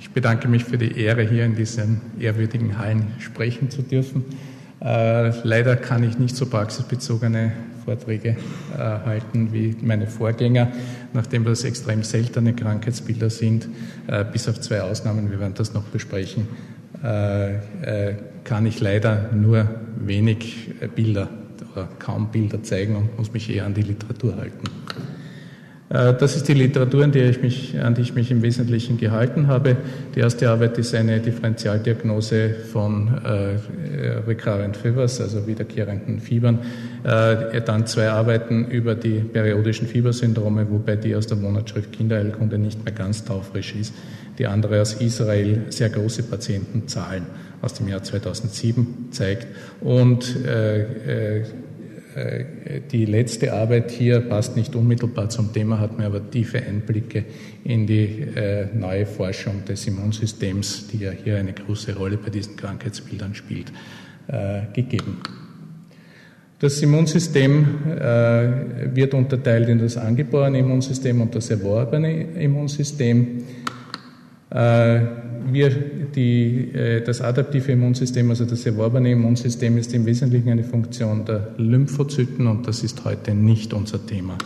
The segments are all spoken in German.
Ich bedanke mich für die Ehre, hier in diesen ehrwürdigen Hallen sprechen zu dürfen. Äh, leider kann ich nicht so praxisbezogene Vorträge äh, halten wie meine Vorgänger, nachdem das extrem seltene Krankheitsbilder sind, äh, bis auf zwei Ausnahmen, wir werden das noch besprechen, kann ich leider nur wenig Bilder oder kaum Bilder zeigen und muss mich eher an die Literatur halten. Äh, das ist die Literatur, an die, ich mich, an die ich mich im Wesentlichen gehalten habe. Die erste Arbeit ist eine Differentialdiagnose von äh, Recurrent Fevers, also wiederkehrenden Fiebern. Äh, dann zwei Arbeiten über die periodischen Fiebersyndrome, wobei die aus der Monatsschrift Kinderheilkunde nicht mehr ganz taufrisch ist. Die andere aus Israel sehr große Patientenzahlen aus dem Jahr 2007 zeigt. Und äh, äh, die letzte Arbeit hier passt nicht unmittelbar zum Thema, hat mir aber tiefe Einblicke in die äh, neue Forschung des Immunsystems, die ja hier eine große Rolle bei diesen Krankheitsbildern spielt, äh, gegeben. Das Immunsystem wird unterteilt in das angeborene Immunsystem und das erworbene Immunsystem wir die, äh, das adaptive Immunsystem, also das erworbene Immunsystem, ist im Wesentlichen eine Funktion der Lymphozyten und das ist heute nicht unser Thema.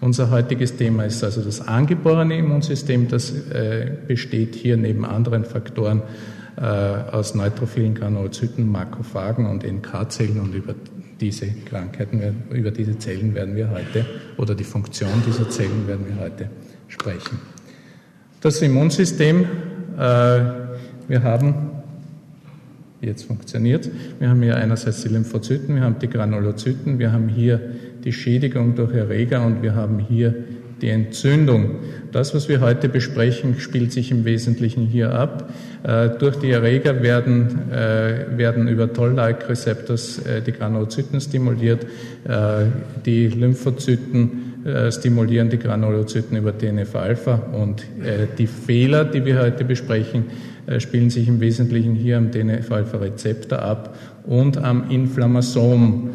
Unser heutiges Thema ist also das angeborene Immunsystem, das äh, besteht hier neben anderen Faktoren äh, aus neutrophilen Granulozyten, Makrophagen und NK-Zellen und über diese Krankheiten, über diese Zellen werden wir heute, oder die Funktion dieser Zellen werden wir heute sprechen. Das Immunsystem wir haben, jetzt funktioniert, wir haben hier einerseits die Lymphozyten, wir haben die Granulozyten, wir haben hier die Schädigung durch Erreger und wir haben hier die Entzündung. Das, was wir heute besprechen, spielt sich im Wesentlichen hier ab. Äh, durch die Erreger werden, äh, werden über Toll-like-Rezeptors äh, die Granulozyten stimuliert, äh, die Lymphozyten äh, stimulieren die Granulozyten über TNF-Alpha und äh, die Fehler, die wir heute besprechen, äh, spielen sich im Wesentlichen hier am TNF-Alpha-Rezeptor ab und am Inflammasom.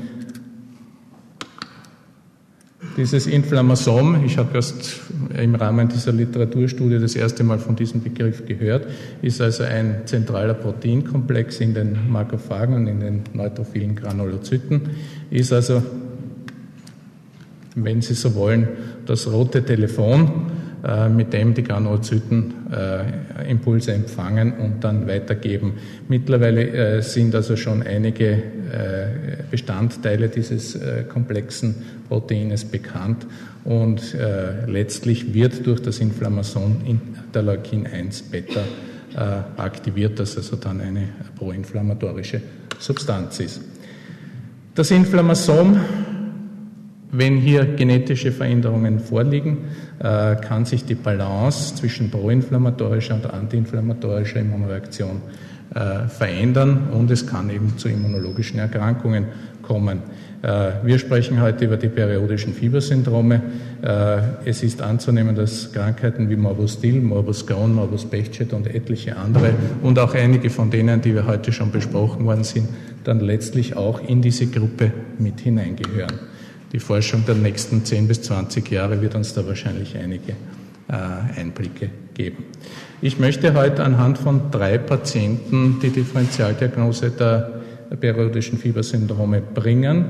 Dieses Inflammasom, ich habe erst im Rahmen dieser Literaturstudie das erste Mal von diesem Begriff gehört, ist also ein zentraler Proteinkomplex in den Makrophagen und in den neutrophilen Granulozyten, ist also wenn Sie so wollen, das rote Telefon, äh, mit dem die Granulozyten äh, Impulse empfangen und dann weitergeben. Mittlerweile äh, sind also schon einige Bestandteile dieses komplexen Proteines bekannt und letztlich wird durch das Inflammason Interleukin 1 Beta aktiviert, das also dann eine proinflammatorische Substanz ist. Das Inflammasom wenn hier genetische Veränderungen vorliegen, äh, kann sich die Balance zwischen proinflammatorischer und antiinflammatorischer Immunreaktion äh, verändern und es kann eben zu immunologischen Erkrankungen kommen. Äh, wir sprechen heute über die periodischen Fiebersyndrome. Es ist anzunehmen, dass Krankheiten wie Morbus Dill, Morbus Crohn, Morbus Bechet und etliche andere und auch einige von denen, die wir heute schon besprochen worden sind, dann letztlich auch in diese Gruppe mit hineingehören. Die Forschung der nächsten 10 bis 20 Jahre wird uns da wahrscheinlich einige äh, Einblicke geben. Ich möchte heute anhand von drei Patienten die Differentialdiagnose der periodischen Fiebersyndrome bringen.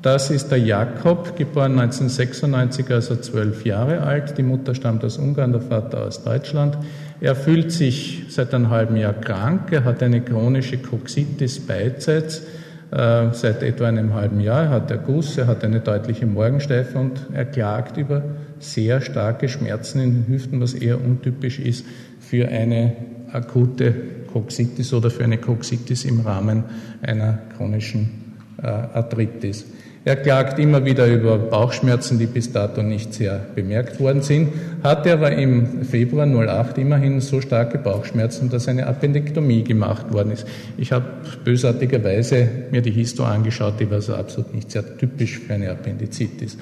Das ist der Jakob, geboren 1996, also zwölf Jahre alt. Die Mutter stammt aus Ungarn, der Vater aus Deutschland. Er fühlt sich seit einem halben Jahr krank. Er hat eine chronische Coxitis beidseits seit etwa einem halben Jahr. Er hat er Guss, er hat eine deutliche Morgensteife und er klagt über sehr starke Schmerzen in den Hüften, was eher untypisch ist für eine akute Coxitis oder für eine Coxitis im Rahmen einer chronischen äh, Arthritis. Er klagt immer wieder über Bauchschmerzen, die bis dato nicht sehr bemerkt worden sind, hatte aber im Februar 08 immerhin so starke Bauchschmerzen, dass eine Appendektomie gemacht worden ist. Ich habe bösartigerweise mir die Histo angeschaut, die war so absolut nicht sehr typisch für eine Appendizitis.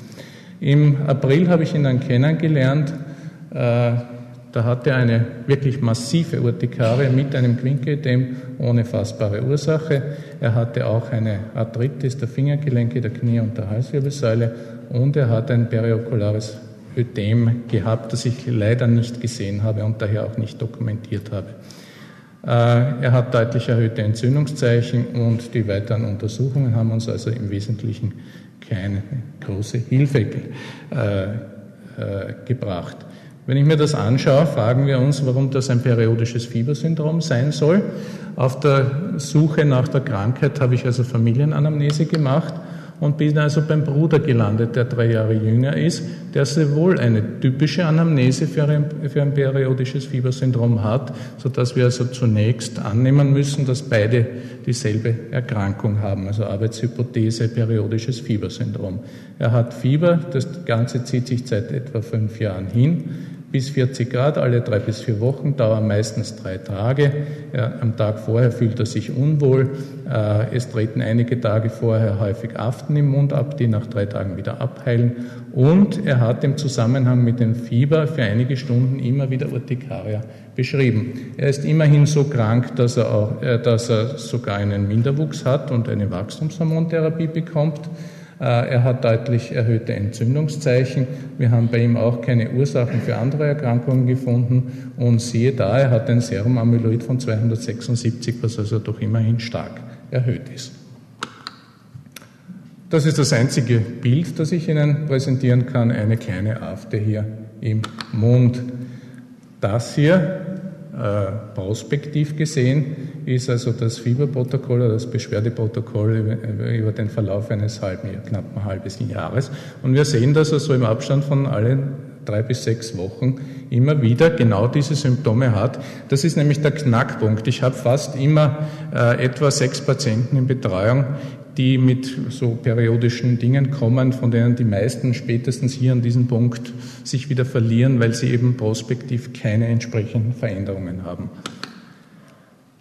Im April habe ich ihn dann kennengelernt. Äh, da hatte er eine wirklich massive Urtikarie mit einem Quinködem ohne fassbare Ursache. Er hatte auch eine Arthritis der Fingergelenke, der Knie und der Halswirbelsäule und er hat ein periokulares Ödem gehabt, das ich leider nicht gesehen habe und daher auch nicht dokumentiert habe. Äh, er hat deutlich erhöhte Entzündungszeichen und die weiteren Untersuchungen haben uns also im Wesentlichen keine große Hilfe äh, äh, gebracht. Wenn ich mir das anschaue, fragen wir uns, warum das ein periodisches Fiebersyndrom sein soll. Auf der Suche nach der Krankheit habe ich also Familienanamnese gemacht und bin also beim Bruder gelandet, der drei Jahre jünger ist, der sehr wohl eine typische Anamnese für ein, für ein periodisches Fiebersyndrom hat, sodass wir also zunächst annehmen müssen, dass beide dieselbe Erkrankung haben, also Arbeitshypothese periodisches Fiebersyndrom. Er hat Fieber, das Ganze zieht sich seit etwa fünf Jahren hin bis 40 Grad alle drei bis vier Wochen, dauern meistens drei Tage. Ja, am Tag vorher fühlt er sich unwohl. Äh, es treten einige Tage vorher häufig Aften im Mund ab, die nach drei Tagen wieder abheilen. Und er hat im Zusammenhang mit dem Fieber für einige Stunden immer wieder Urtikaria beschrieben. Er ist immerhin so krank, dass er, auch, äh, dass er sogar einen Minderwuchs hat und eine Wachstumshormontherapie bekommt. Äh, er hat deutlich erhöhte Entzündungszeichen. Wir haben bei ihm auch keine Ursachen für andere Erkrankungen gefunden. Und siehe da, er hat ein Serumamyloid von 276, was also doch immerhin stark erhöht ist. Das ist das einzige Bild, das ich Ihnen präsentieren kann. Eine kleine Afte hier im Mund. Das hier prospektiv gesehen ist also das Fieberprotokoll oder das Beschwerdeprotokoll über, den Verlauf eines halben, knapp ein halbes Jahres. Und wir sehen, dass er so im Abstand von allen drei bis sechs Wochen immer wieder genau diese Symptome hat. Das ist nämlich der Knackpunkt. Ich habe fast immer äh, etwa sechs Patienten in Betreuung, die mit so periodischen Dingen kommen, von denen die meisten spätestens hier an diesem Punkt sich wieder verlieren, weil sie eben prospektiv keine entsprechenden Veränderungen haben.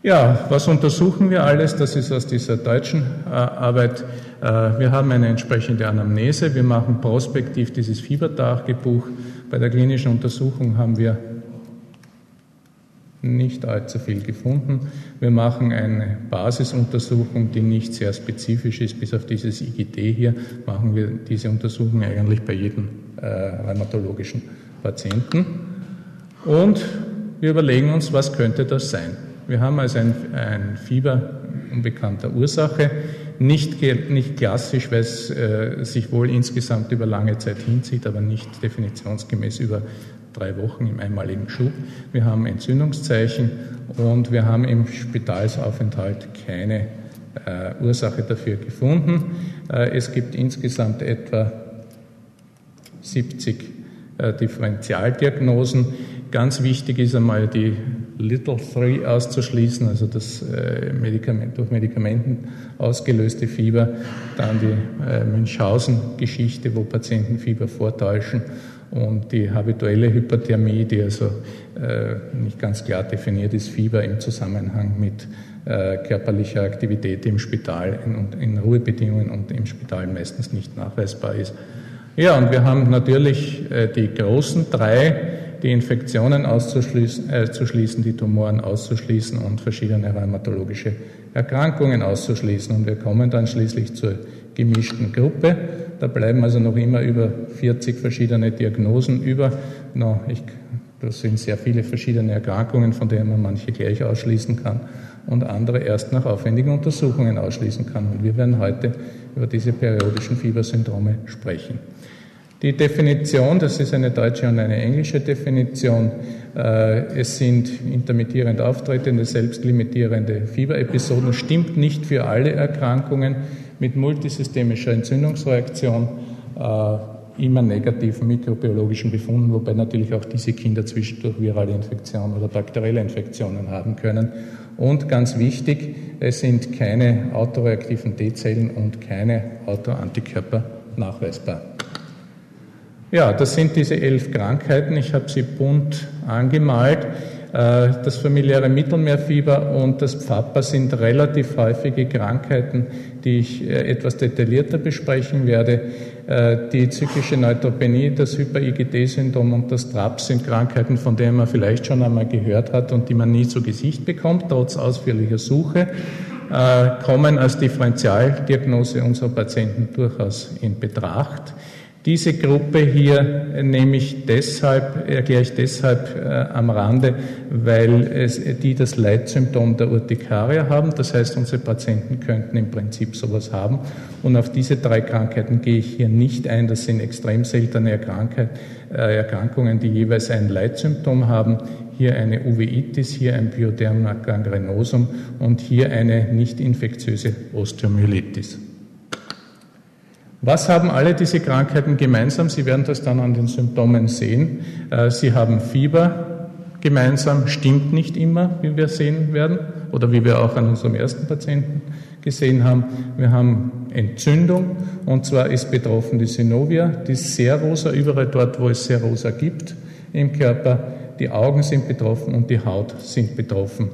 Ja, was untersuchen wir alles? Das ist aus dieser deutschen äh, Arbeit. Äh, wir haben eine entsprechende Anamnese. Wir machen prospektiv dieses Fiebertagebuch. Bei der klinischen Untersuchung haben wir nicht allzu viel gefunden. Wir machen eine Basisuntersuchung, die nicht sehr spezifisch ist, bis auf dieses IGD hier, machen wir diese Untersuchung eigentlich bei jedem äh, rheumatologischen Patienten. Und wir überlegen uns, was könnte das sein. Wir haben also ein, ein Fieber unbekannter Ursache, nicht, nicht klassisch, weil es äh, sich wohl insgesamt über lange Zeit hinzieht, aber nicht definitionsgemäß über drei Wochen im einmaligen Schub. Wir haben Entzündungszeichen und wir haben im Spitalsaufenthalt keine äh, Ursache dafür gefunden. Äh, es gibt insgesamt etwa 70 äh, Differentialdiagnosen. Ganz wichtig ist einmal die Little Three auszuschließen, also das äh, Medikament, durch Medikamenten ausgelöste Fieber, dann die äh, Münchhausen-Geschichte, wo Patienten Fieber vortäuschen und die habituelle Hyperthermie, die also äh, nicht ganz klar definiert ist, Fieber im Zusammenhang mit äh, körperlicher Aktivität im Spital in, in, Ruhebedingungen und im Spital meistens nicht nachweisbar ist. Ja, und wir haben natürlich äh, die großen drei, die Infektionen auszuschließen, äh, die Tumoren auszuschließen und verschiedene rheumatologische Erkrankungen auszuschließen. Und wir kommen dann schließlich zur gemischten Gruppe. Da bleiben also noch immer über 40 verschiedene Diagnosen über. No, ich, das sind sehr viele verschiedene Erkrankungen, von denen man manche gleich ausschließen kann und andere erst nach aufwendigen Untersuchungen ausschließen kann. Und wir werden heute über diese periodischen Fiebersyndrome sprechen. Die Definition, das ist eine deutsche und eine englische Definition. Äh, es sind intermittierend auftretende, selbstlimitierende Fieberepisoden. Stimmt nicht für alle Erkrankungen mit multisystemischer Entzündungsreaktion, äh, immer negativen mikrobiologischen Befunden, wobei natürlich auch diese Kinder zwischendurch virale Infektionen oder bakterielle Infektionen haben können. Und ganz wichtig, es sind keine autoreaktiven T-Zellen und keine Autoantikörper nachweisbar. Ja, das sind diese elf Krankheiten. Ich habe sie bunt angemalt. Äh, das familiäre Mittelmeerfieber und das Pfapper sind relativ häufige Krankheiten, die ich äh, etwas detaillierter besprechen werde. Äh, die zyklische Neutropenie, das Hyper-IgD-Syndrom und das TRAPS sind Krankheiten, von denen man vielleicht schon einmal gehört hat und die man nie zu Gesicht bekommt, trotz ausführlicher Suche, kommen als Differentialdiagnose unserer Patienten durchaus in Betracht. Diese Gruppe hier nehme ich deshalb, erkläre ich deshalb äh, am Rande, weil es, die das Leitsymptom der Urtikaria haben. Das heißt, unsere Patienten könnten im Prinzip sowas haben. Und auf diese drei Krankheiten gehe ich hier nicht ein. Das sind extrem seltene äh, Erkrankungen, die jeweils ein Leitsymptom haben. Hier eine Uveitis, hier ein Pyoderma gangrenosum und hier eine nicht infektiöse Osteomyelitis. Was haben alle diese Krankheiten gemeinsam? Sie werden das dann an den Symptomen sehen. Äh, sie haben Fieber gemeinsam, stimmt nicht immer, wie wir sehen werden, oder wie wir auch an unserem ersten Patienten gesehen haben. Wir haben Entzündung, und zwar ist betroffen die Synovia, die Serosa, überall dort, wo es Serosa gibt im Körper. Die Augen sind betroffen und die Haut sind betroffen.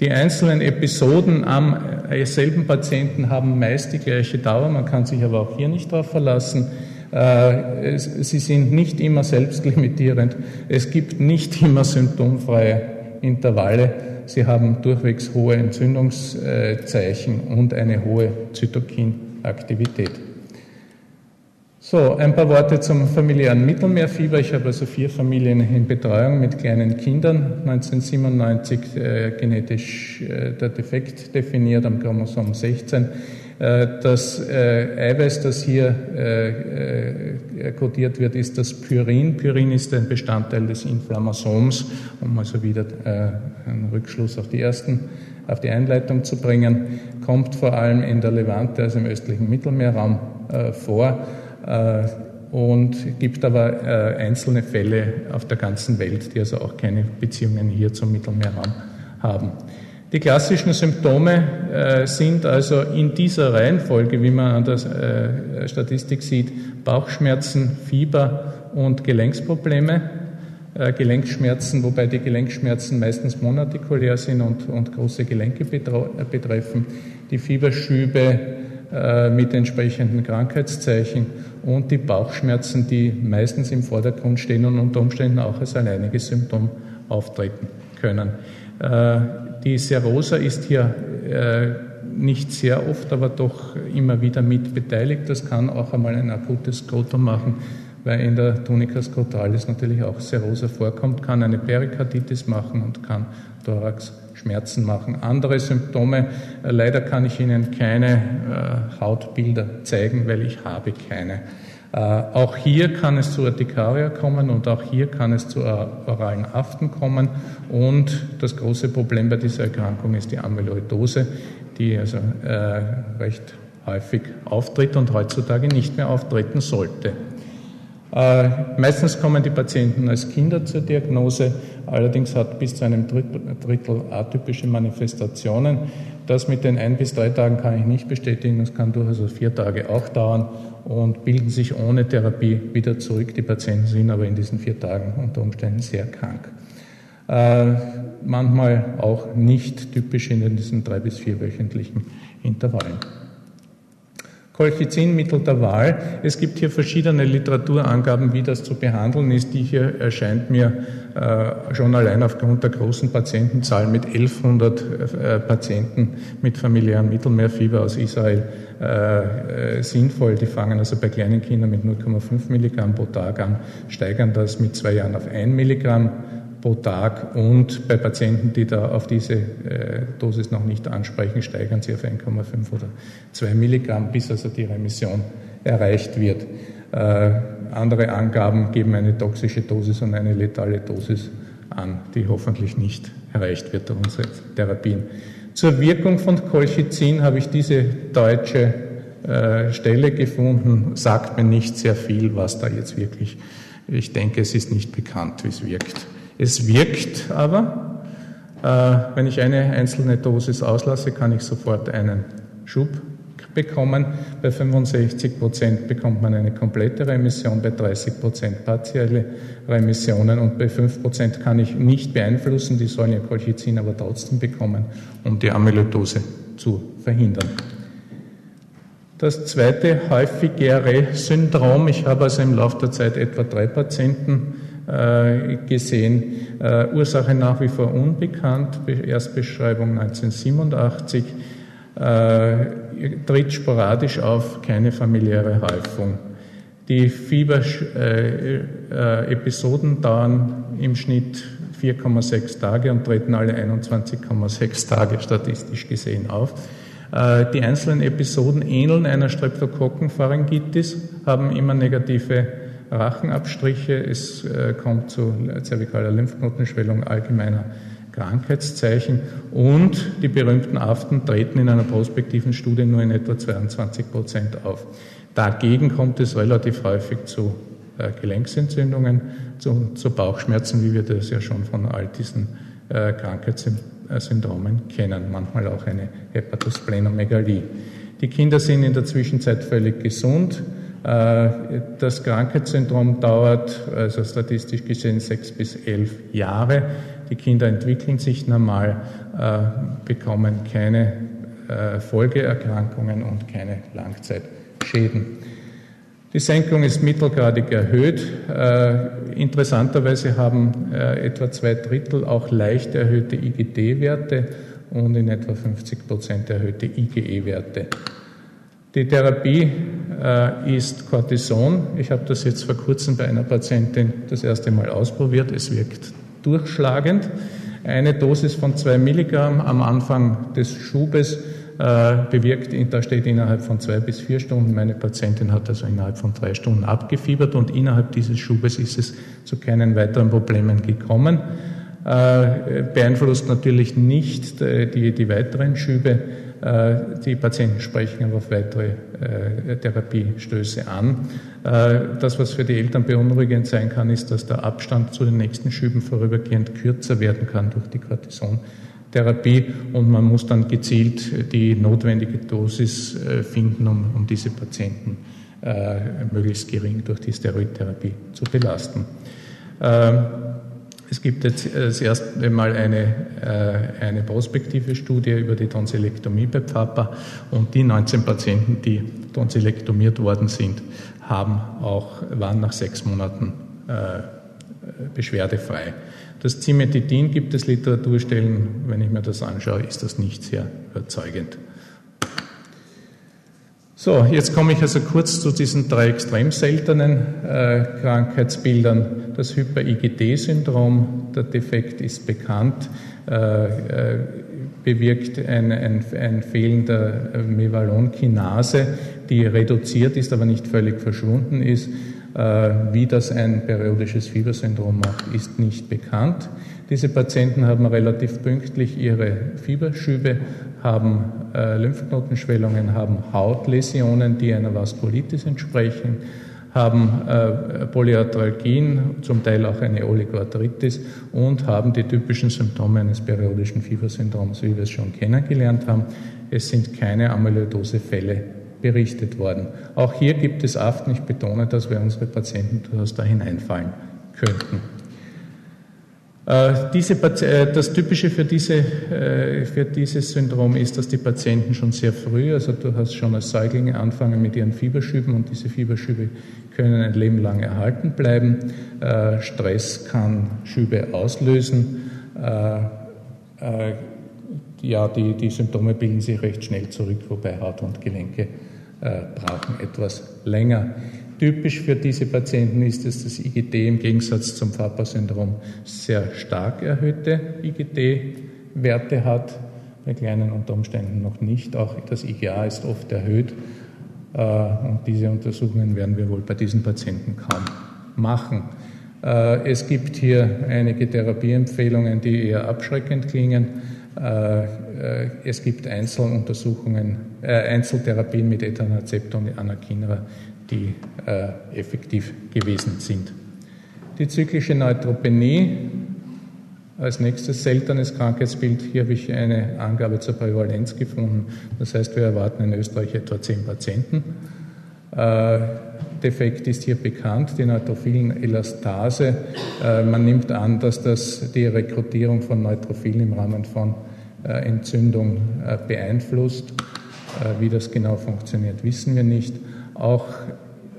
Die einzelnen Episoden am äh, selben Patienten haben meist die gleiche Dauer, man kann sich aber auch hier nicht darauf verlassen. Äh, sie sind nicht immer selbstlimitierend. Es gibt nicht immer symptomfreie Intervalle. Sie haben durchwegs hohe Entzündungszeichen und eine hohe Zytokinaktivität. So, ein paar Worte zum familiären Mittelmeerfieber. Ich habe also vier Familien in Betreuung mit kleinen Kindern. 1997 äh, genetisch äh, der Defekt definiert am Chromosom 16. Äh, das äh, Eiweiß, das hier äh, kodiert wird, ist das Pyrin. Pyrin ist ein Bestandteil des Inflammasoms, um also wieder einen Rückschluss auf die ersten auf die Einleitung zu bringen, kommt vor allem in der Levante, also im östlichen Mittelmeerraum, vor und gibt aber äh, einzelne Fälle auf der ganzen Welt, die also auch keine Beziehungen hier zum Mittelmeerraum haben. Die klassischen Symptome äh, sind also in dieser Reihenfolge, wie man an der Statistik sieht, Bauchschmerzen, Fieber und Gelenksprobleme. Gelenkschmerzen, wobei die Gelenkschmerzen meistens monartikulär sind und, und große Gelenke betreffen. Die Fieberschübe mit entsprechenden Krankheitszeichen und die Bauchschmerzen, die meistens im Vordergrund stehen und unter Umständen auch als alleiniges Symptom auftreten können. Äh, die Serosa ist hier äh, nicht sehr oft, aber doch immer wieder mit beteiligt. Das kann auch einmal ein akutes Skrotum machen, weil in der Tunica scrotalis natürlich auch Serosa vorkommt, kann eine Perikarditis machen und kann Thorax Schmerzen machen. Andere Symptome, äh, leider kann ich Ihnen keine äh, Hautbilder zeigen, weil ich habe keine. Äh, auch hier kann es zu Urtikaria kommen und auch hier kann es zu oralen Aften kommen. Und das große Problem bei dieser Erkrankung ist die Amyloidose, die also recht häufig auftritt und heutzutage nicht mehr auftreten sollte. Äh, meistens kommen die Patienten als Kinder zur Diagnose, allerdings hat bis zu einem Drittel atypische Manifestationen. Das mit den ein bis drei Tagen kann ich nicht bestätigen, das kann durchaus vier Tage auch dauern und bilden sich ohne Therapie wieder zurück. Die Patienten sind aber in diesen vier Tagen unter Umständen sehr krank. Äh, manchmal auch nicht typisch in diesen drei bis vierwöchentlichen Intervallen. Colchizinmittel der Wahl. Es gibt hier verschiedene Literaturangaben, wie das zu behandeln ist. Die hier erscheint mir äh, schon allein aufgrund der großen Patientenzahl mit 1100 äh, Patienten mit familiären Mittelmeerfieber aus Israel äh, äh, sinnvoll. Die fangen also bei kleinen Kindern mit 0,5 Milligramm pro Tag an, steigern das mit zwei Jahren auf 1 Milligramm pro Tag und bei Patienten, die da auf diese äh, Dosis noch nicht ansprechen, steigern sie auf 1,5 oder 2 Milligramm, bis also die Remission erreicht wird. Äh, andere Angaben geben eine toxische Dosis und eine letale Dosis an, die hoffentlich nicht erreicht wird durch unsere Therapien. Zur Wirkung von Colchicin habe ich diese deutsche äh, Stelle gefunden, sagt mir nicht sehr viel, was da jetzt wirklich, ich denke, es ist nicht bekannt, wie es wirkt. Es wirkt aber, äh, wenn ich eine einzelne Dosis auslasse, kann ich sofort einen Schub bekommen. Bei 65 Prozent bekommt man eine komplette Remission, bei 30 Prozent partielle Remissionen und bei 5 Prozent kann ich nicht beeinflussen, die sollen ja Colchicin aber trotzdem bekommen, um die Amyloidose zu verhindern. Das zweite häufigere Syndrom, ich habe also im Laufe der Zeit etwa drei Patienten gesehen. Äh, Ursache nach wie vor unbekannt, Erstbeschreibung 1987, äh, tritt sporadisch auf, keine familiäre Häufung. Die Fieberepisoden dauern im Schnitt 4,6 Tage und treten alle 21,6 Tage statistisch gesehen auf. Die einzelnen Episoden ähneln einer Streptokokkenpharyngitis, haben immer negative Rachenabstriche. Es kommt zu zervikaler Lymphknotenschwellung allgemeiner Krankheitszeichen und die berühmten Aften treten in einer prospektiven Studie nur in etwa 22 Prozent auf. Dagegen kommt es relativ häufig zu äh, Gelenksentzündungen, zu, zu, Bauchschmerzen, wie wir das ja schon von all diesen äh, Krankheitssyndromen kennen, manchmal auch eine Hepatosplenomegalie. Die Kinder sind in der Zwischenzeit völlig gesund. Äh, das Krankheitssyndrom dauert, also statistisch gesehen, sechs bis elf Jahre. Die Kinder entwickeln sich normal, äh, bekommen keine äh, Folgeerkrankungen und keine Langzeitschäden. Die Senkung ist mittelgradig erhöht. Interessanterweise haben etwa zwei Drittel auch leicht erhöhte IgD-Werte und in etwa 50 Prozent erhöhte IgE-Werte. Die Therapie ist Cortison. Ich habe das jetzt vor kurzem bei einer Patientin das erste Mal ausprobiert. Es wirkt durchschlagend. Eine Dosis von zwei Milligramm am Anfang des Schubes äh, bewirkt, da steht innerhalb von zwei bis vier Stunden. Meine Patientin hat also innerhalb von drei Stunden abgefiebert und innerhalb dieses Schubes ist es zu keinen weiteren Problemen gekommen. Äh, beeinflusst natürlich nicht äh, die, die weiteren Schübe. Äh, die Patienten sprechen aber auf weitere äh, Therapiestöße an. Äh, das, was für die Eltern beunruhigend sein kann, ist, dass der Abstand zu den nächsten Schüben vorübergehend kürzer werden kann durch die Cortisontherapie und man muss dann gezielt die notwendige Dosis finden, um, diese Patienten möglichst gering durch die Steroidtherapie zu belasten. Ähm, es gibt jetzt äh, das erste Mal eine, äh, eine prospektive Studie über die Tonsillektomie bei Pfappa und die 19 Patienten, die tonsillektomiert worden sind, haben auch, waren nach sechs Monaten äh, beschwerdefrei. Das Cimetidin gibt es Literaturstellen, wenn ich mir das anschaue, ist das nicht sehr überzeugend. So, jetzt komme ich also kurz zu diesen drei extrem seltenen äh, Krankheitsbildern. Das Hyper-IgD-Syndrom, der Defekt ist bekannt, äh, äh, bewirkt ein, ein, ein Fehlen der Mevalonkinase, die reduziert ist, aber nicht völlig verschwunden ist. Äh, wie das ein periodisches Fiebersyndrom macht, ist nicht bekannt. Diese Patienten haben relativ pünktlich ihre Fieberschübe, haben äh, Lymphknotenschwellungen, haben Hautläsionen, die einer Vaskulitis entsprechen, haben äh, Polyarthralgien, zum Teil auch eine Oligoarthritis und haben die typischen Symptome eines periodischen Fiebersyndroms, wie wir es schon kennengelernt haben. Es sind keine Amyloidose-Fälle berichtet worden. Auch hier gibt es Aften, ich betone, dass wir unsere Patienten durchaus da hineinfallen könnten. Äh, diese, äh, das Typische für, diese, äh, für dieses Syndrom ist, dass die Patienten schon sehr früh, also du hast schon als Säuglinge anfangen mit ihren Fieberschüben und diese Fieberschübe können ein Leben lang erhalten bleiben. Stress kann Schübe auslösen. Ja, die, die Symptome bilden sich recht schnell zurück, wobei Haut und Gelenke brauchen etwas länger. Typisch für diese Patienten ist es, dass IgD im Gegensatz zum Fabry-Syndrom sehr stark erhöhte IgD-Werte hat, bei kleinen unter Umständen noch nicht. Auch das IgA ist oft erhöht äh, und diese Untersuchungen werden wir wohl bei diesen Patienten kaum machen. Äh, es gibt hier einige Therapieempfehlungen, die eher abschreckend klingen. Äh, es gibt Einzeluntersuchungen, Einzeltherapien mit Etanacept und Anakinra, die äh, effektiv gewesen sind. Die zyklische Neutropenie als nächstes seltenes Krankheitsbild. Hier habe ich eine Angabe zur Prävalenz gefunden. Das heißt, wir erwarten in Österreich etwa zehn Patienten. Äh, Defekt ist hier bekannt, die neutrophilen Elastase. Äh, man nimmt an, dass das die Rekrutierung von Neutrophilen im Rahmen von äh, Entzündung äh, beeinflusst. Äh, wie das genau funktioniert, wissen wir nicht auch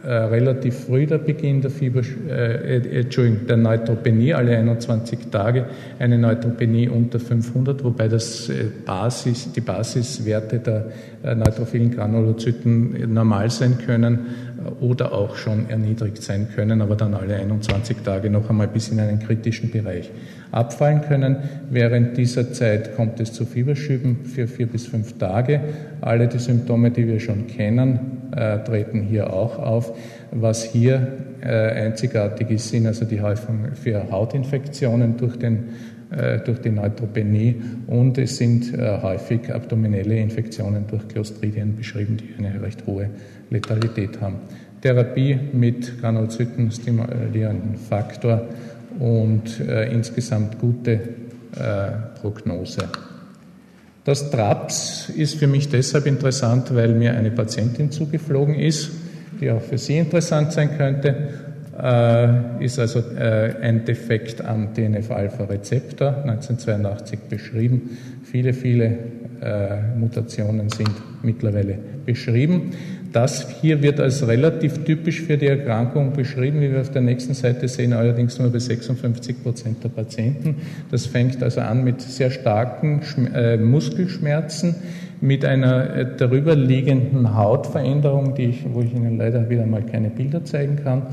äh, relativ früh der Beginn der Fieber, äh, äh Entschuldigung, der Neutropenie, alle 21 Tage, eine Neutropenie unter 500, wobei das äh, Basis, die Basiswerte der äh, neutrophilen Granulozyten normal sein können. Oder auch schon erniedrigt sein können, aber dann alle 21 Tage noch einmal bis in einen kritischen Bereich abfallen können. Während dieser Zeit kommt es zu Fieberschüben für vier bis fünf Tage. Alle die Symptome, die wir schon kennen, äh, treten hier auch auf. Was hier äh, einzigartig ist, sind also die Häufung für Hautinfektionen durch den äh, durch die Neutropenie und es sind äh, häufig abdominelle Infektionen durch Clostridien beschrieben, die eine recht hohe Letalität haben. Therapie mit Granulozyten stimulierenden Faktor und äh, insgesamt gute äh, Prognose. Das TRAPS ist für mich deshalb interessant, weil mir eine Patientin zugeflogen ist, die auch für Sie interessant sein könnte äh, ist also äh, ein Defekt am TNF-Alpha-Rezeptor, 1982 beschrieben. Viele, viele äh, Mutationen sind mittlerweile beschrieben. Das hier wird als relativ typisch für die Erkrankung beschrieben, wie wir auf der nächsten Seite sehen, allerdings nur bei 56 Prozent der Patienten. Das fängt also an mit sehr starken Muskelschmerzen, mit einer darüber liegenden Hautveränderung, die ich, wo ich Ihnen leider wieder mal keine Bilder zeigen kann,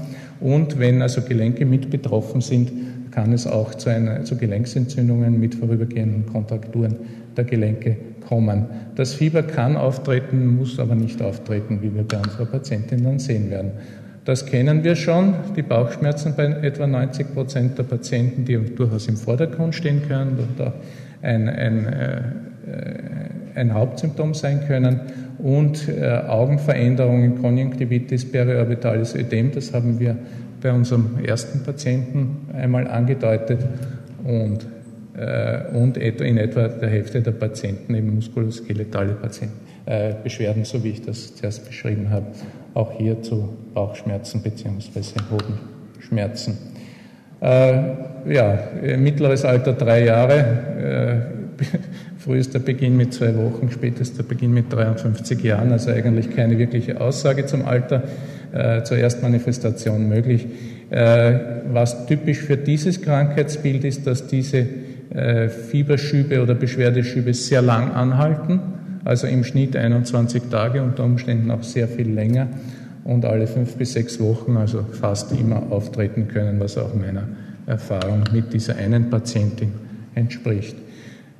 und wenn also Gelenke mit betroffen sind, kann es auch zu, einer, zu Gelenksentzündungen mit vorübergehenden Kontrakturen der Gelenke kommen. Das Fieber kann auftreten, muss aber nicht auftreten, wie wir bei unserer Patientin dann sehen werden. Das kennen wir schon, die Bauchschmerzen bei etwa 90 Prozent der Patienten, die durchaus im Vordergrund stehen können und auch ein, ein, äh, ein Hauptsymptom sein können und äh, Augenveränderungen, Konjunktivitis, periorbitales Ödem, das haben wir bei unserem ersten Patienten einmal angedeutet und, und in etwa der Hälfte der Patienten eben muskuloskeletale Patienten, äh, Beschwerden, so wie ich das zuerst beschrieben habe, auch hier zu Bauchschmerzen bzw. Hodenschmerzen. Äh, ja, mittleres Alter drei Jahre, äh, Frühester Beginn mit zwei Wochen, spätester Beginn mit 53 Jahren, also eigentlich keine wirkliche Aussage zum Alter, äh, zur Erstmanifestation möglich. Äh, was typisch für dieses Krankheitsbild ist, dass diese äh, Fieberschübe oder Beschwerdeschübe sehr lang anhalten, also im Schnitt 21 Tage, unter Umständen auch sehr viel länger und alle fünf bis sechs Wochen, also fast immer auftreten können, was auch meiner Erfahrung mit dieser einen Patientin entspricht.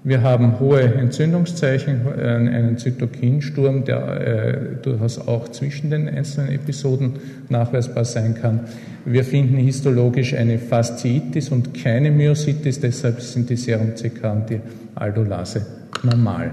Wir haben hohe Entzündungszeichen, äh, einen Zytokinsturm, der äh, durchaus auch zwischen den einzelnen Episoden nachweisbar sein kann. Wir finden histologisch eine Fasziitis und keine Myositis, deshalb sind die Serum-CK und die Aldolase normal.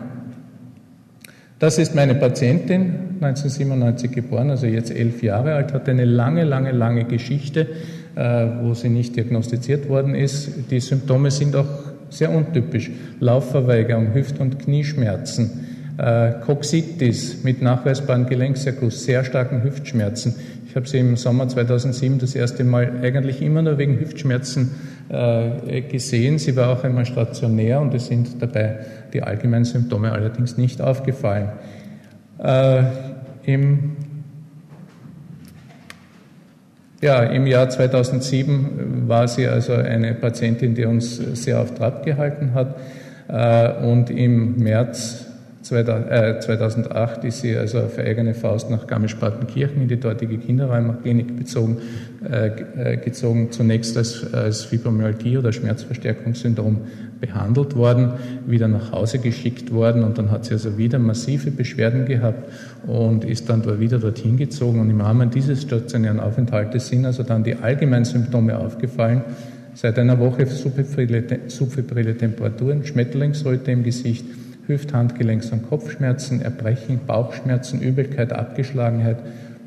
Das ist meine Patientin, 1997 geboren, also jetzt elf Jahre alt, hat eine lange, lange, lange Geschichte, äh, wo sie nicht diagnostiziert worden ist. Die Symptome sind auch sehr untypisch. Laufverweigerung, Hüft- und Knieschmerzen, äh, Coxitis mit nachweisbaren Gelenkserguss, sehr starken Hüftschmerzen. Ich habe sie im Sommer 2007 das erste Mal eigentlich immer nur wegen Hüftschmerzen äh, gesehen. Sie war auch einmal stationär und es sind dabei die allgemeinen Symptome allerdings nicht aufgefallen. Äh, Im ja, im Jahr 2007 war sie also eine Patientin, die uns sehr auf Trab gehalten hat. Äh, und im März 2008 äh, ist sie also auf eigene Faust nach Garmisch-Partenkirchen in die dortige Kinderräumklinik bezogen, äh, gezogen, zunächst als Fibromyalgie oder Schmerzverstärkungssyndrom behandelt worden, wieder nach Hause geschickt worden und dann hat sie also wieder massive Beschwerden gehabt und ist dann wieder dorthin gezogen und im Rahmen dieses stationären Aufenthaltes sind also dann die allgemeinen Symptome aufgefallen. Seit einer Woche subfebrile Temperaturen, Schmetterlingsröte im Gesicht, Hüft-, Handgelenks- und Kopfschmerzen, Erbrechen, Bauchschmerzen, Übelkeit, Abgeschlagenheit,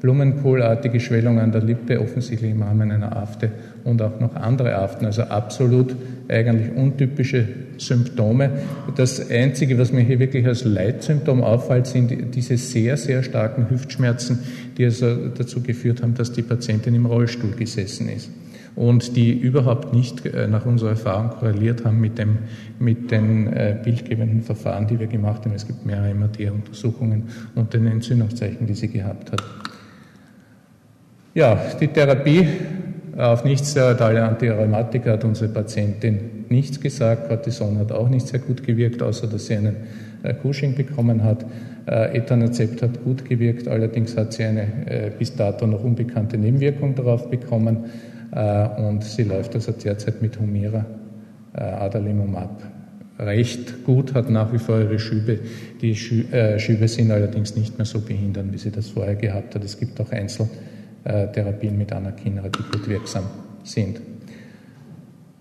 Blumenkohlartige Schwellung an der Lippe, offensichtlich im Rahmen einer Afte und auch noch andere Aften, also absolut eigentlich untypische Symptome. Das Einzige, was mir hier wirklich als Leitsymptom auffällt, sind diese sehr, sehr starken Hüftschmerzen, die also dazu geführt haben, dass die Patientin im Rollstuhl gesessen ist und die überhaupt nicht äh, nach unserer Erfahrung korreliert haben mit, dem, mit den äh, bildgebenden Verfahren, die wir gemacht haben. Es gibt mehrere MRT-Untersuchungen und den Entzündungszeichen, die sie gehabt hat. Ja, die Therapie Auf nichtsteroidale Antirheumatika hat unsere Patientin nichts gesagt. Cortison hat auch nicht sehr gut gewirkt, außer dass sie einen äh, Cushing bekommen hat. Äh, Etanercept hat gut gewirkt, allerdings hat sie eine äh, bis dato noch unbekannte Nebenwirkung darauf bekommen und sie läuft also derzeit mit Humira Adalimumab recht gut, hat nach wie vor ihre Schübe. Die Schübe sind allerdings nicht mehr so behindern, wie sie das vorher gehabt hat. Es gibt auch Einzeltherapien mit Anakinra, die gut wirksam sind.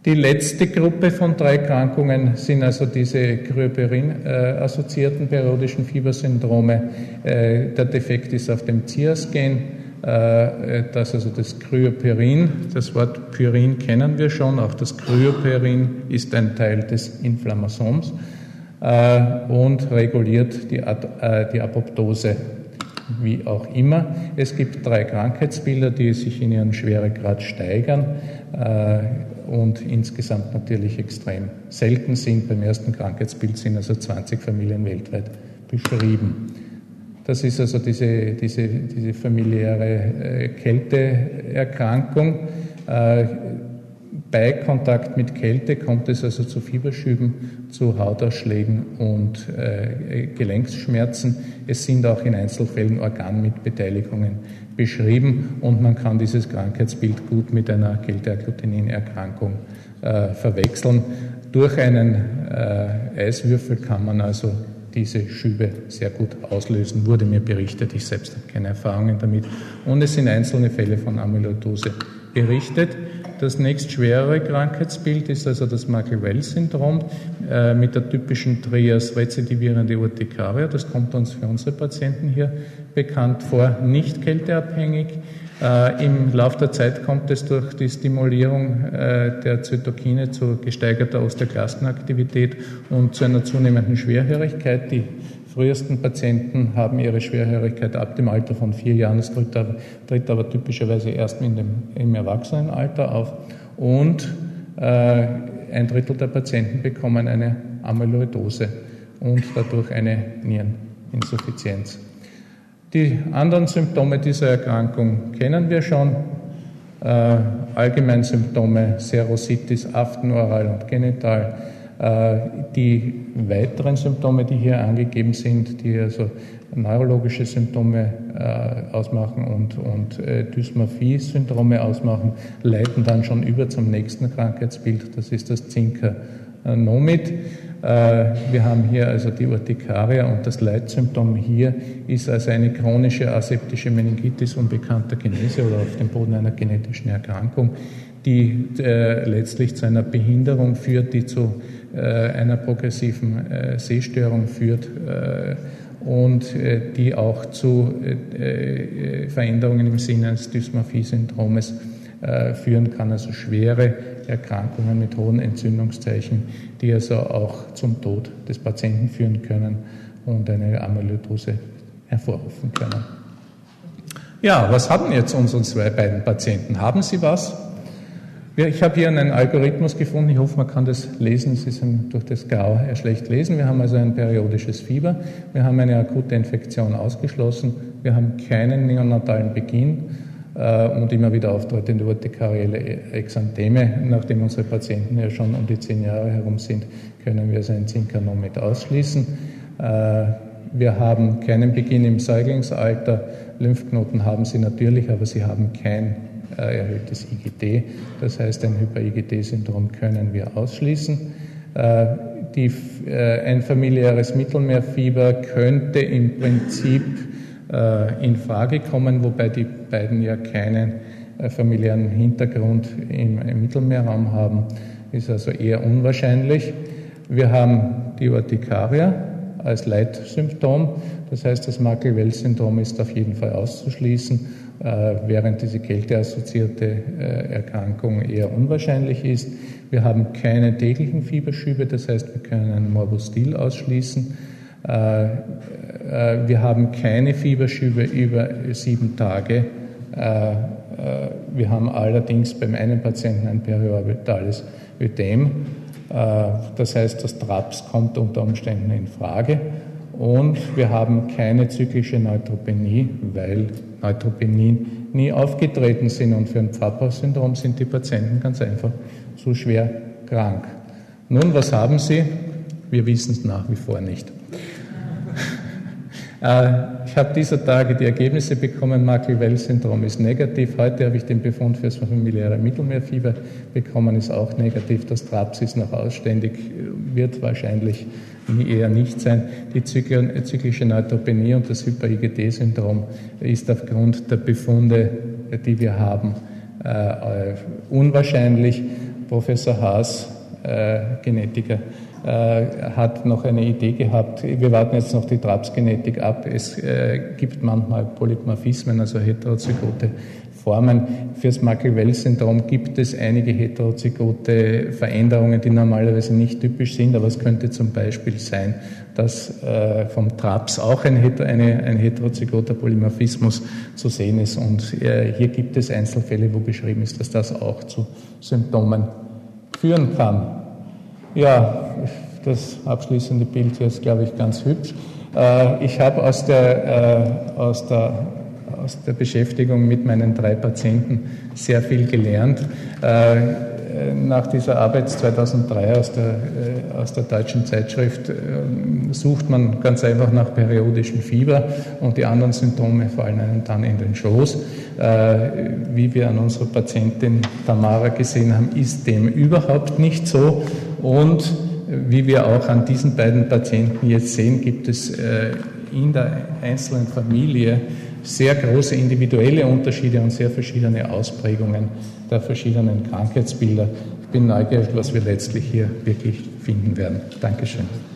Die letzte Gruppe von drei Erkrankungen sind also diese Kryoperin-assoziierten periodischen Fiebersyndrome. Äh, der Defekt ist auf dem CIAS-Gen, äh, das also das Kryoperin, das Wort Pyrin kennen wir schon, auch das Kryoperin ist ein Teil des Inflammasoms äh, und reguliert die Apoptose wie auch immer. Es gibt drei Krankheitsbilder, die sich in ihrem Schweregrad steigern und insgesamt natürlich extrem selten sind. Beim ersten Krankheitsbild sind also 20 Familien weltweit beschrieben. Das ist also diese, diese, diese familiäre äh, Kälteerkrankung. Äh, bei Kontakt mit Kälte kommt es also zu Fieberschüben, zu Hautausschlägen und äh, Gelenksschmerzen. Es sind auch in Einzelfällen Organmitbeteiligungen beschrieben und man kann dieses Krankheitsbild gut mit einer Kälteagglutinin-Erkrankung äh, verwechseln. Durch einen äh, Eiswürfel kann man also diese Schübe sehr gut auslösen, wurde mir berichtet. Ich selbst habe keine Erfahrungen damit. Und es sind einzelne Fälle von Amyloidose berichtet. Das nächst schwerere Krankheitsbild ist also das Makel-Wells-Syndrom äh, mit der typischen Trias rezidivierende Urtikaria. Das kommt uns für unsere Patienten hier bekannt vor, nicht kälteabhängig. Äh, Im Laufe der Zeit kommt es durch die Stimulierung äh, der Zytokine zu gesteigerter Osteoklastenaktivität und zu einer zunehmenden Schwerhörigkeit. Die frühesten Patienten haben ihre Schwerhörigkeit ab dem Alter von vier Jahren. Das tritt aber, tritt aber typischerweise erst in dem, im Erwachsenenalter auf. Und äh, ein Drittel der Patienten bekommen eine Amyloidose und dadurch eine Niereninsuffizienz. Die anderen Symptome dieser Erkrankung kennen wir schon. Äh, Allgemeinsymptome Serositis, Aften, oral und genital die weiteren Symptome, die hier angegeben sind, die also neurologische Symptome äh, ausmachen und, und äh, Dysmorphie-Syndrome ausmachen, leiten dann schon über zum nächsten Krankheitsbild, das ist das Zinker-Nomid. Wir haben hier also die Urtikaria und das Leitsymptom hier ist also eine chronische aseptische Meningitis unbekannter Genese oder auf dem Boden einer genetischen Erkrankung, die letztlich zu einer Behinderung führt, die zu äh, einer progressiven äh, Sehstörung führt äh, und die auch zu Veränderungen im Sinne eines Dysmorphie-Syndromes führen kann, also schwere Erkrankungen mit hohen Entzündungszeichen, die also auch zum Tod des Patienten führen können und eine Amyloidose hervorrufen können. Ja, was haben jetzt unsere zwei beiden Patienten? Haben sie was? Ich habe hier einen Algorithmus gefunden. Ich hoffe, man kann das lesen. Es ist durch das Grau schlecht lesen. Wir haben also ein periodisches Fieber. Wir haben eine akute Infektion ausgeschlossen. Wir haben keinen neonatalen Beginn äh, und immer wieder auftretende urtikarielle Exantheme. Nachdem unsere Patienten ja schon um die zehn Jahre herum sind, können wir also ein Zinkanom mit ausschließen. Äh, wir haben keinen Beginn im Säuglingsalter. Lymphknoten haben sie natürlich, aber sie haben kein äh, erhöhtes IgD. Das heißt, ein Hyper-IgD-Syndrom können wir ausschließen. Äh, die, äh, ein familiäres Mittelmeerfieber könnte im Prinzip in Frage kommen, wobei die beiden ja keinen familiären Hintergrund im, im Mittelmeerraum haben, ist also eher unwahrscheinlich. Wir haben die Urtikaria als Leitsymptom, das heißt, das Makel-Wells-Syndrom ist auf jeden Fall auszuschließen äh, während diese kälteassoziierte äh, Erkrankung eher unwahrscheinlich ist. Wir haben keine täglichen Fieberschübe, das heißt, wir können einen Morbus ausschließen. Äh, wir haben keine Fieberschübe über sieben Tage. Wir haben allerdings beim einen Patienten ein periorbitales Ödem. Das heißt, das TRAPS kommt unter Umständen in Frage. Und wir haben keine zyklische Neutropenie, weil Neutropenien nie aufgetreten sind. Und für ein Pfapper-Syndrom sind die Patienten ganz einfach so schwer krank. Nun, was haben sie? Wir wissen es nach wie vor nicht. Äh, ich habe dieser Tage die Ergebnisse bekommen, Makel-Wells-Syndrom ist negativ. Heute habe ich den Befund für das familiäre Mittelmeerfieber bekommen, ist auch negativ. Das TRAPS ist noch ausständig, wird wahrscheinlich eher nicht sein. Die zyklische Neutropenie und das Hyper-IgD-Syndrom ist aufgrund der Befunde, die wir haben, äh, unwahrscheinlich. Professor Haas, äh, Genetiker, äh, hat noch eine Idee gehabt. Wir warten jetzt noch die Trapsgenetik ab. Es äh, gibt manchmal Polymorphismen, also heterozygote Formen. Fürs Makel-Wells-Syndrom gibt es einige heterozygote Veränderungen, die normalerweise nicht typisch sind, aber es könnte zum Beispiel sein, dass äh, vom TRAPS auch ein, eine, ein heterozygoter Polymorphismus zu sehen ist. Und äh, hier gibt es Einzelfälle, wo beschrieben ist, dass das auch zu Symptomen führen kann. Ja, das abschließende Bild hier ist, glaube ich, ganz hübsch. Äh, ich habe aus der, äh, aus, der, aus der Beschäftigung mit meinen drei Patienten sehr viel gelernt. Äh, nach dieser Arbeit 2003 aus der, aus der deutschen Zeitschrift sucht man ganz einfach nach periodischem Fieber und die anderen Symptome fallen einem dann in den Schoß. Wie wir an unserer Patientin Tamara gesehen haben, ist dem überhaupt nicht so. Und wie wir auch an diesen beiden Patienten jetzt sehen, gibt es äh, in der einzelnen Familie sehr große individuelle Unterschiede und sehr verschiedene Ausprägungen der verschiedenen Krankheitsbilder. Ich bin neugierig, was wir letztlich hier wirklich finden werden. Dankeschön.